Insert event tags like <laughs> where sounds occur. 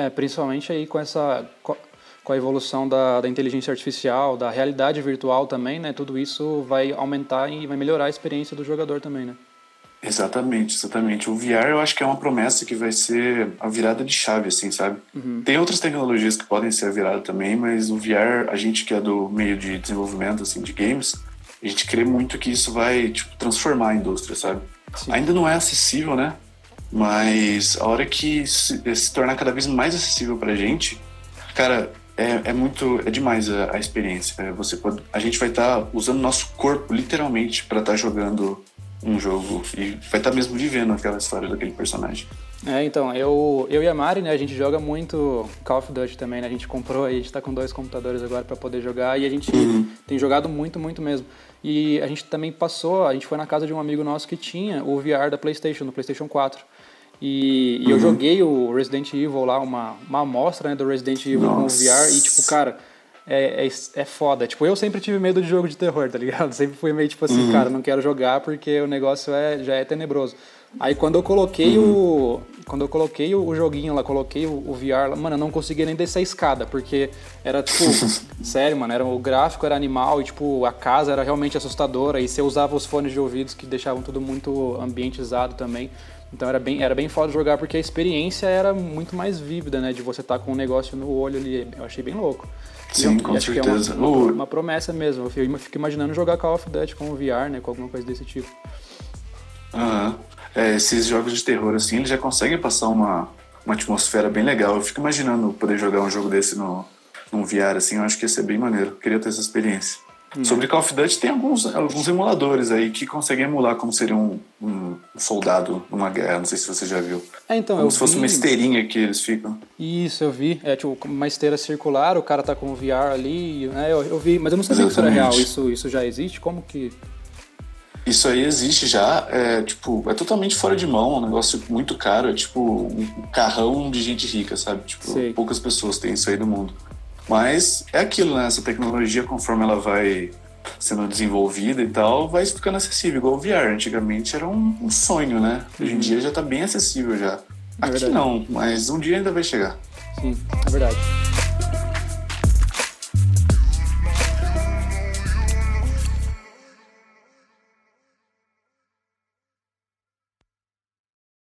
É, principalmente aí com essa com a evolução da, da inteligência artificial, da realidade virtual também, né? Tudo isso vai aumentar e vai melhorar a experiência do jogador também, né? Exatamente, exatamente. O VR eu acho que é uma promessa que vai ser a virada de chave, assim, sabe? Uhum. Tem outras tecnologias que podem ser a virada também, mas o VR, a gente que é do meio de desenvolvimento, assim, de games, a gente crê muito que isso vai, tipo, transformar a indústria, sabe? Sim. Ainda não é acessível, né? Mas a hora que se, se tornar cada vez mais acessível pra gente, cara, é, é muito, é demais a, a experiência. É, você pode, a gente vai estar tá usando nosso corpo, literalmente, para estar tá jogando um jogo e vai estar tá mesmo vivendo aquela história daquele personagem. É, então, eu, eu e a Mari, né, a gente joga muito Call of Duty também, né? A gente comprou aí, a gente tá com dois computadores agora para poder jogar e a gente uhum. tem jogado muito, muito mesmo. E a gente também passou, a gente foi na casa de um amigo nosso que tinha o VR da PlayStation, no PlayStation 4. E, e uhum. eu joguei o Resident Evil lá, uma, uma amostra né, do Resident Evil Nossa. com o VR e, tipo, cara, é, é, é foda. Tipo, eu sempre tive medo de jogo de terror, tá ligado? <laughs> Sempre fui meio tipo assim, uhum. cara, não quero jogar porque o negócio é, já é tenebroso. Aí quando eu coloquei uhum. o. Quando eu coloquei o, joguinho lá, coloquei o, o VR lá, mano, eu não conseguia nem descer a escada, porque era, tipo, <laughs> sério, mano, era, o gráfico era animal e, tipo, a casa era realmente assustadora. E você usava os fones de ouvidos que deixavam tudo muito ambientizado também. Então era bem, era bem foda jogar porque a experiência era muito mais vívida, né? De você estar tá com um negócio no olho ali. Eu achei bem louco. Sim, com acho certeza. Que é uma, uma, uma, promessa mesmo. Eu fico imaginando jogar Call of Duty com o VR, né? Com alguma coisa desse tipo. Aham. É, esses jogos de terror, assim, eles já conseguem passar uma, uma atmosfera bem legal. Eu fico imaginando poder jogar um jogo desse no, num VR, assim, eu acho que ia ser bem maneiro. Eu queria ter essa experiência. Hum. Sobre Call of Duty, tem alguns, alguns emuladores aí que conseguem emular como seria um, um soldado numa guerra. Não sei se você já viu. É, então, como se fosse vi... uma esteirinha que eles ficam. Isso, eu vi. É tipo uma esteira circular, o cara tá com o VR ali. Né? Eu, eu vi, mas eu não sabia que isso era real. Isso, isso já existe? Como que. Isso aí existe já, é tipo, é totalmente fora de mão, um negócio muito caro, é tipo um carrão de gente rica, sabe? Tipo, Sei. poucas pessoas têm isso aí no mundo. Mas é aquilo, né? Essa tecnologia, conforme ela vai sendo desenvolvida e tal, vai ficando acessível, igual o VR. Antigamente era um, um sonho, né? Hoje em uhum. dia já está bem acessível já. É Aqui verdade. não, mas um dia ainda vai chegar. Sim, é verdade.